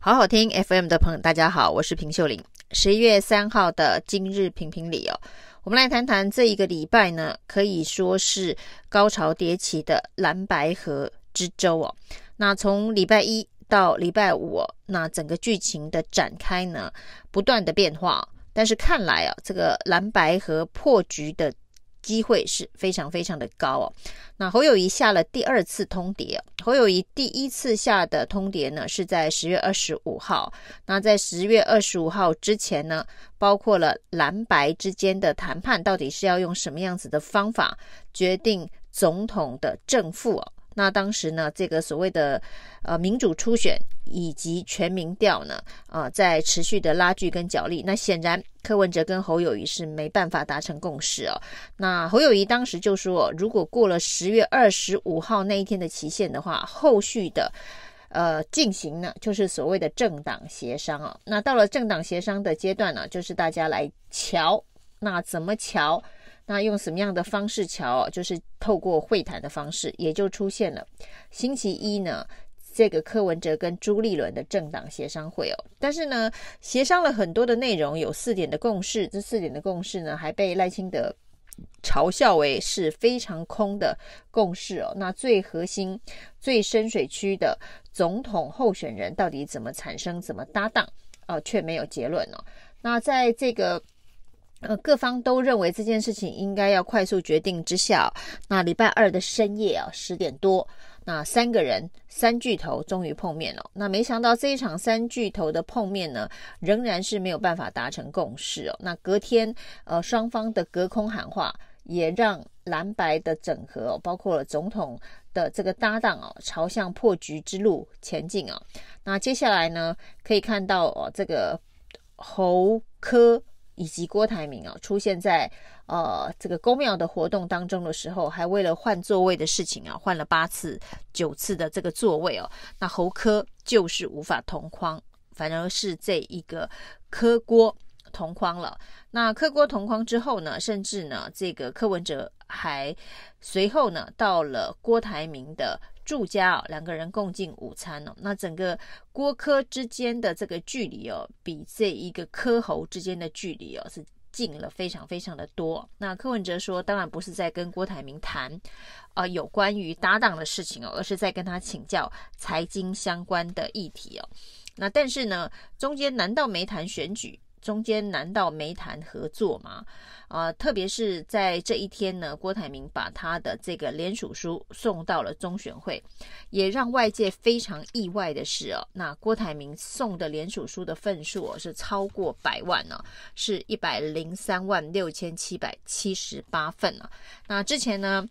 好好听 FM 的朋友，大家好，我是平秀玲。十一月三号的今日评评理哦，我们来谈谈这一个礼拜呢，可以说是高潮迭起的蓝白河之舟哦。那从礼拜一到礼拜五哦，那整个剧情的展开呢，不断的变化，但是看来啊，这个蓝白河破局的。机会是非常非常的高哦。那侯友谊下了第二次通牒，侯友谊第一次下的通牒呢，是在十月二十五号。那在十月二十五号之前呢，包括了蓝白之间的谈判，到底是要用什么样子的方法决定总统的正负哦。那当时呢，这个所谓的呃民主初选以及全民调呢，啊、在持续的拉锯跟角力。那显然柯文哲跟侯友宜是没办法达成共识哦。那侯友宜当时就说，如果过了十月二十五号那一天的期限的话，后续的呃进行呢，就是所谓的政党协商哦。那到了政党协商的阶段呢，就是大家来瞧，那怎么瞧？那用什么样的方式乔？就是透过会谈的方式，也就出现了星期一呢，这个柯文哲跟朱立伦的政党协商会哦。但是呢，协商了很多的内容，有四点的共识。这四点的共识呢，还被赖清德嘲笑为是非常空的共识哦。那最核心、最深水区的总统候选人到底怎么产生、怎么搭档？哦，却没有结论哦。那在这个。呃，各方都认为这件事情应该要快速决定之下，那礼拜二的深夜啊，十点多，那三个人三巨头终于碰面了。那没想到这一场三巨头的碰面呢，仍然是没有办法达成共识哦。那隔天，呃，双方的隔空喊话，也让蓝白的整合哦，包括了总统的这个搭档哦，朝向破局之路前进啊。那接下来呢，可以看到哦，这个侯科。以及郭台铭啊，出现在呃这个宫庙的活动当中的时候，还为了换座位的事情啊，换了八次、九次的这个座位哦。那侯科就是无法同框，反而是这一个柯郭同框了。那柯郭同框之后呢，甚至呢，这个柯文哲还随后呢到了郭台铭的。住家哦，两个人共进午餐哦。那整个郭柯之间的这个距离哦，比这一个柯侯之间的距离哦是近了非常非常的多。那柯文哲说，当然不是在跟郭台铭谈啊、有关于搭档的事情哦，而是在跟他请教财经相关的议题哦。那但是呢，中间难道没谈选举？中间难道没谈合作吗？啊、特别是在这一天呢，郭台铭把他的这个联署书送到了中选会，也让外界非常意外的是哦，那郭台铭送的联署书的份数哦是超过百万呢、哦，是一百零三万六千七百七十八份呢、啊。那之前呢，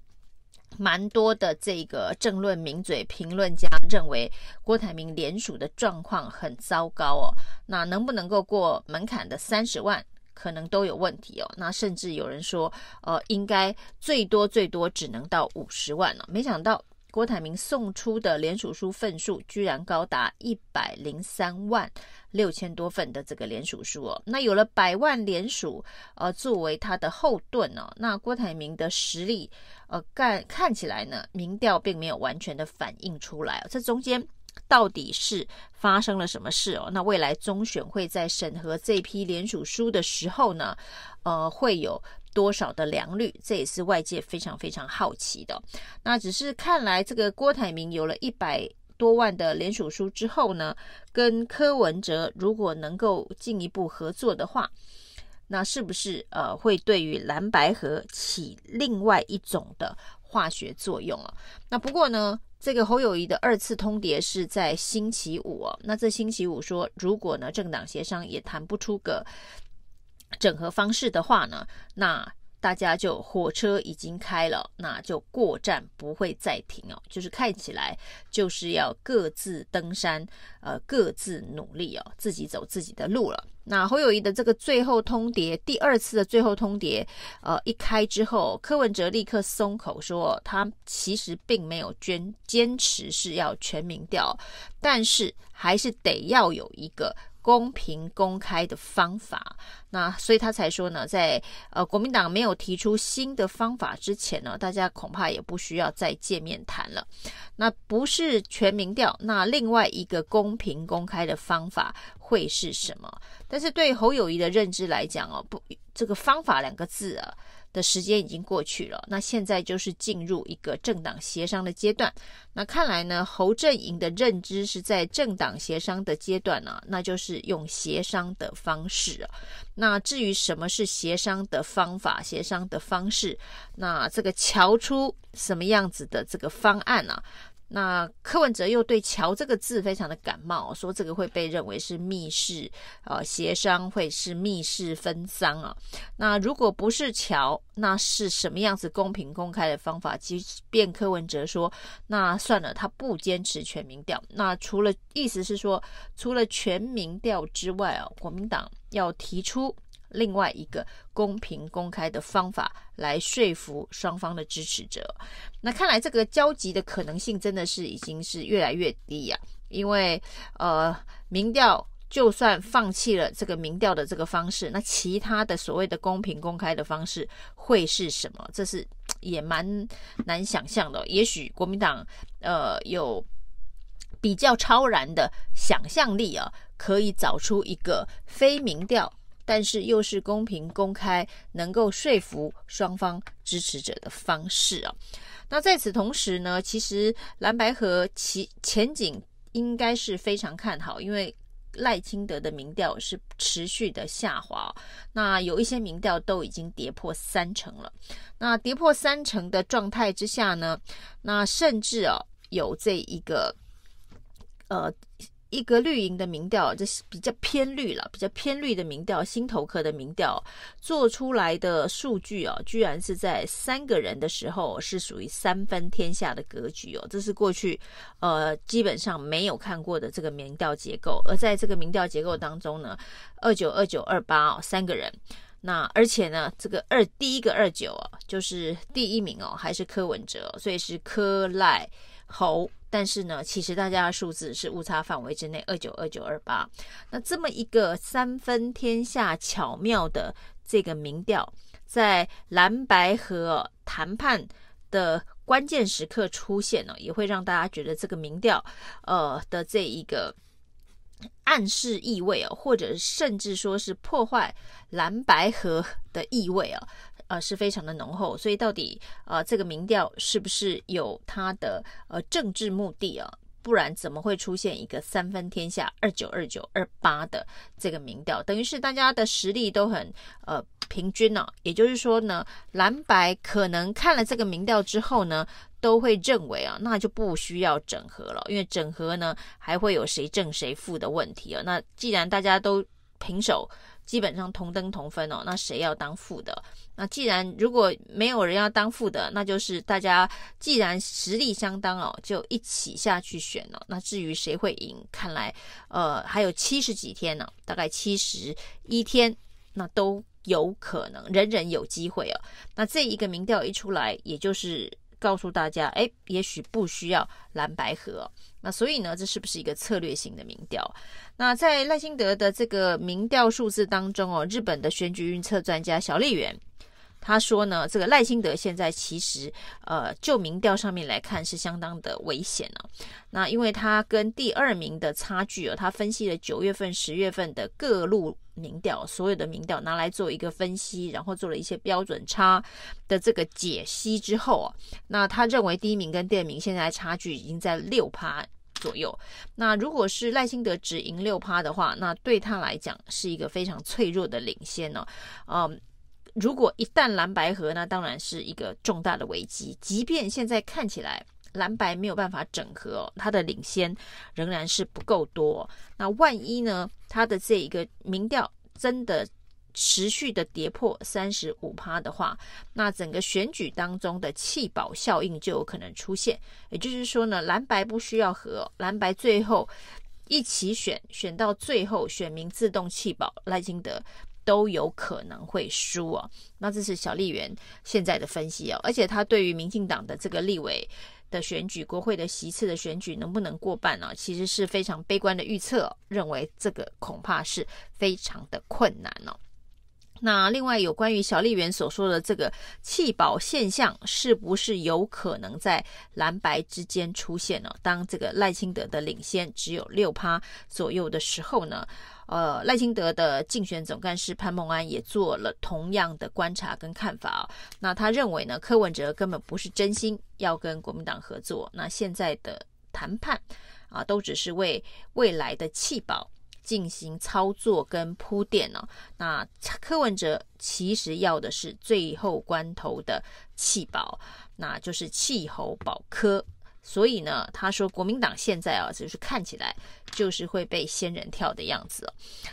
蛮多的这个政论名嘴评论家认为郭台铭联署的状况很糟糕哦，那能不能够过门槛的三十万？可能都有问题哦，那甚至有人说，呃，应该最多最多只能到五十万了。没想到郭台铭送出的联署书份数居然高达一百零三万六千多份的这个联署书哦。那有了百万联署，呃，作为他的后盾哦，那郭台铭的实力，呃，看看起来呢，民调并没有完全的反映出来哦，这中间。到底是发生了什么事哦？那未来中选会在审核这批联署书的时候呢，呃，会有多少的良率？这也是外界非常非常好奇的。那只是看来这个郭台铭有了一百多万的联署书之后呢，跟柯文哲如果能够进一步合作的话，那是不是呃会对于蓝白合起另外一种的化学作用啊？那不过呢，这个侯友谊的二次通牒是在星期五哦，那这星期五说，如果呢政党协商也谈不出个整合方式的话呢，那大家就火车已经开了，那就过站不会再停哦，就是看起来就是要各自登山，呃，各自努力哦，自己走自己的路了。那侯友谊的这个最后通牒，第二次的最后通牒，呃，一开之后，柯文哲立刻松口说，他其实并没有坚坚持是要全民调，但是还是得要有一个公平公开的方法，那所以他才说呢，在呃国民党没有提出新的方法之前呢，大家恐怕也不需要再见面谈了。那不是全民调，那另外一个公平公开的方法会是什么？但是对侯友宜的认知来讲哦，不，这个方法两个字啊。的时间已经过去了，那现在就是进入一个政党协商的阶段。那看来呢，侯阵营的认知是在政党协商的阶段呢、啊，那就是用协商的方式啊。那至于什么是协商的方法、协商的方式，那这个瞧出什么样子的这个方案呢、啊？那柯文哲又对“乔”这个字非常的感冒，说这个会被认为是密室呃协商，会是密室分赃啊。那如果不是“乔”，那是什么样子公平公开的方法？即便柯文哲说那算了，他不坚持全民调。那除了意思是说，除了全民调之外啊，国民党要提出。另外一个公平公开的方法来说服双方的支持者，那看来这个交集的可能性真的是已经是越来越低呀、因为呃，民调就算放弃了这个民调的这个方式，那其他的所谓的公平公开的方式会是什么？这是也蛮难想象的。也许国民党呃有比较超然的想象力啊，可以找出一个非民调。但是又是公平公开，能够说服双方支持者的方式啊。那在此同时呢，其实蓝白河其前景应该是非常看好，因为赖清德的民调是持续的下滑，那有一些民调都已经跌破三成了。那跌破三成的状态之下呢，那甚至啊有这一个呃。一个绿营的民调，这是比较偏绿了，比较偏绿的民调，新头壳的民调做出来的数据哦，居然是在三个人的时候是属于三分天下的格局哦，这是过去呃基本上没有看过的这个民调结构。而在这个民调结构当中呢，二九二九二八哦三个人，那而且呢这个二第一个二九哦就是第一名哦还是柯文哲，所以是柯赖侯。但是呢，其实大家的数字是误差范围之内，二九二九二八。那这么一个三分天下巧妙的这个民调，在蓝白合谈判的关键时刻出现呢，也会让大家觉得这个民调呃的这一个暗示意味啊，或者甚至说是破坏蓝白合的意味啊。呃，是非常的浓厚，所以到底呃，这个民调是不是有它的呃政治目的啊？不然怎么会出现一个三分天下二九二九二八的这个民调？等于是大家的实力都很呃平均呢、也就是说呢，蓝白可能看了这个民调之后呢，都会认为啊，那就不需要整合了，因为整合呢还会有谁正谁负的问题啊。那既然大家都平手。基本上同登同分哦，那谁要当副的？那既然如果没有人要当副的，那就是大家既然实力相当哦，就一起下去选了。那至于谁会赢，看来呃还有七十几天呢，大概七十一天，那都有可能，人人有机会哦。那这一个民调一出来，也就是。告诉大家，哎，也许不需要蓝白合，那所以呢，这是不是一个策略性的民调？那在赖清德的这个民调数字当中哦，日本的选举预测专家小笠原。他说呢，这个赖清德现在其实，呃，就民调上面来看是相当的危险呢、那因为他跟第二名的差距哦，他分析了九月份、十月份的各路民调，所有的民调拿来做一个分析，然后做了一些标准差的这个解析之后啊，那他认为第一名跟第二名现在差距已经在六趴左右。那如果是赖清德只赢六趴的话，那对他来讲是一个非常脆弱的领先呢、啊。嗯。如果一旦蓝白合，那当然是一个重大的危机。即便现在看起来蓝白没有办法整合，它的领先仍然是不够多。那万一呢，它的这一个民调真的持续的跌破三十五趴的话，那整个选举当中的弃保效应就有可能出现。也就是说呢，蓝白不需要合，蓝白最后一起选，选到最后选民自动弃保赖清德。都有可能会输哦，那这是小笠原现在的分析哦，而且他对于民进党的这个立委的选举，国会的席次的选举能不能过半呢？其实是非常悲观的预测，认为这个恐怕是非常的困难哦。那另外有关于小笠原所说的这个弃保现象，是不是有可能在蓝白之间出现呢？当这个赖清德的领先只有六趴左右的时候呢？呃，赖清德的竞选总干事潘孟安也做了同样的观察跟看法哦。那他认为呢，柯文哲根本不是真心要跟国民党合作，那现在的谈判啊，都只是为未来的弃保。进行操作跟铺垫呢？那柯文哲其实要的是最后关头的弃保，那就是弃侯保柯。所以呢，他说国民党现在啊，就是看起来就是会被仙人跳的样子。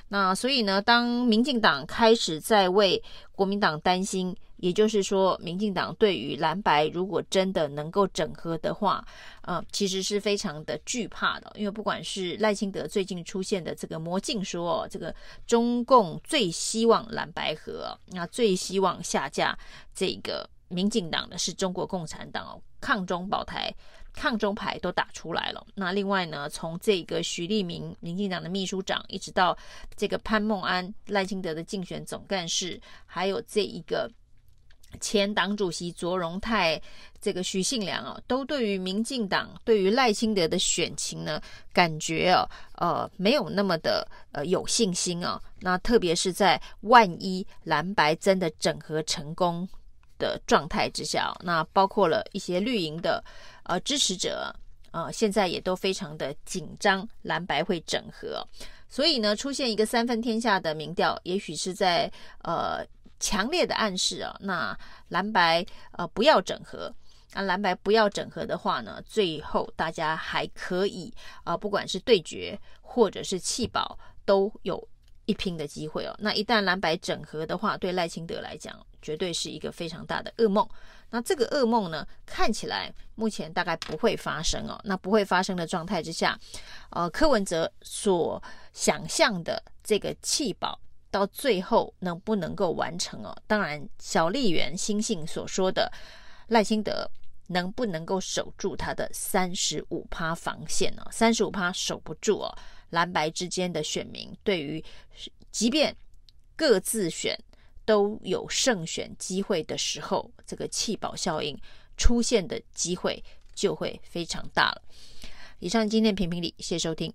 那所以呢，当民进党开始在为国民党担心，也就是说，民进党对于蓝白如果真的能够整合的话，呃，其实是非常的惧怕的。因为不管是赖清德最近出现的这个魔镜说，这个中共最希望蓝白合，那最希望下架这个民进党的是中国共产党哦，抗中保台。抗中牌都打出来了。那另外呢，从这个徐立明，民进党的秘书长，一直到这个潘孟安，赖清德的竞选总干事，还有这一个前党主席卓荣泰，这个许信良啊，都对于民进党对于赖清德的选情呢，感觉啊，呃，没有那么的呃有信心啊。那特别是在万一蓝白真的整合成功的状态之下，那包括了一些绿营的。呃，支持者呃，现在也都非常的紧张，蓝白会整合，所以呢，出现一个三分天下的民调，也许是在呃强烈的暗示啊，那蓝白呃不要整合，那蓝白不要整合的话呢，最后大家还可以啊、呃，不管是对决或者是弃保，都有一拼的机会哦。那一旦蓝白整合的话，对赖清德来讲，绝对是一个非常大的噩梦。那这个噩梦呢，看起来目前大概不会发生哦。那不会发生的状态之下，呃，柯文哲所想象的这个弃保，到最后能不能够完成哦？当然，小笠原欣幸所说的赖清德能不能够守住他的三十五趴防线呢？三十五趴守不住哦，蓝白之间的选民对于即便各自选。都有胜选机会的时候，这个弃保效应出现的机会就会非常大了。以上今天评评理，谢谢收听。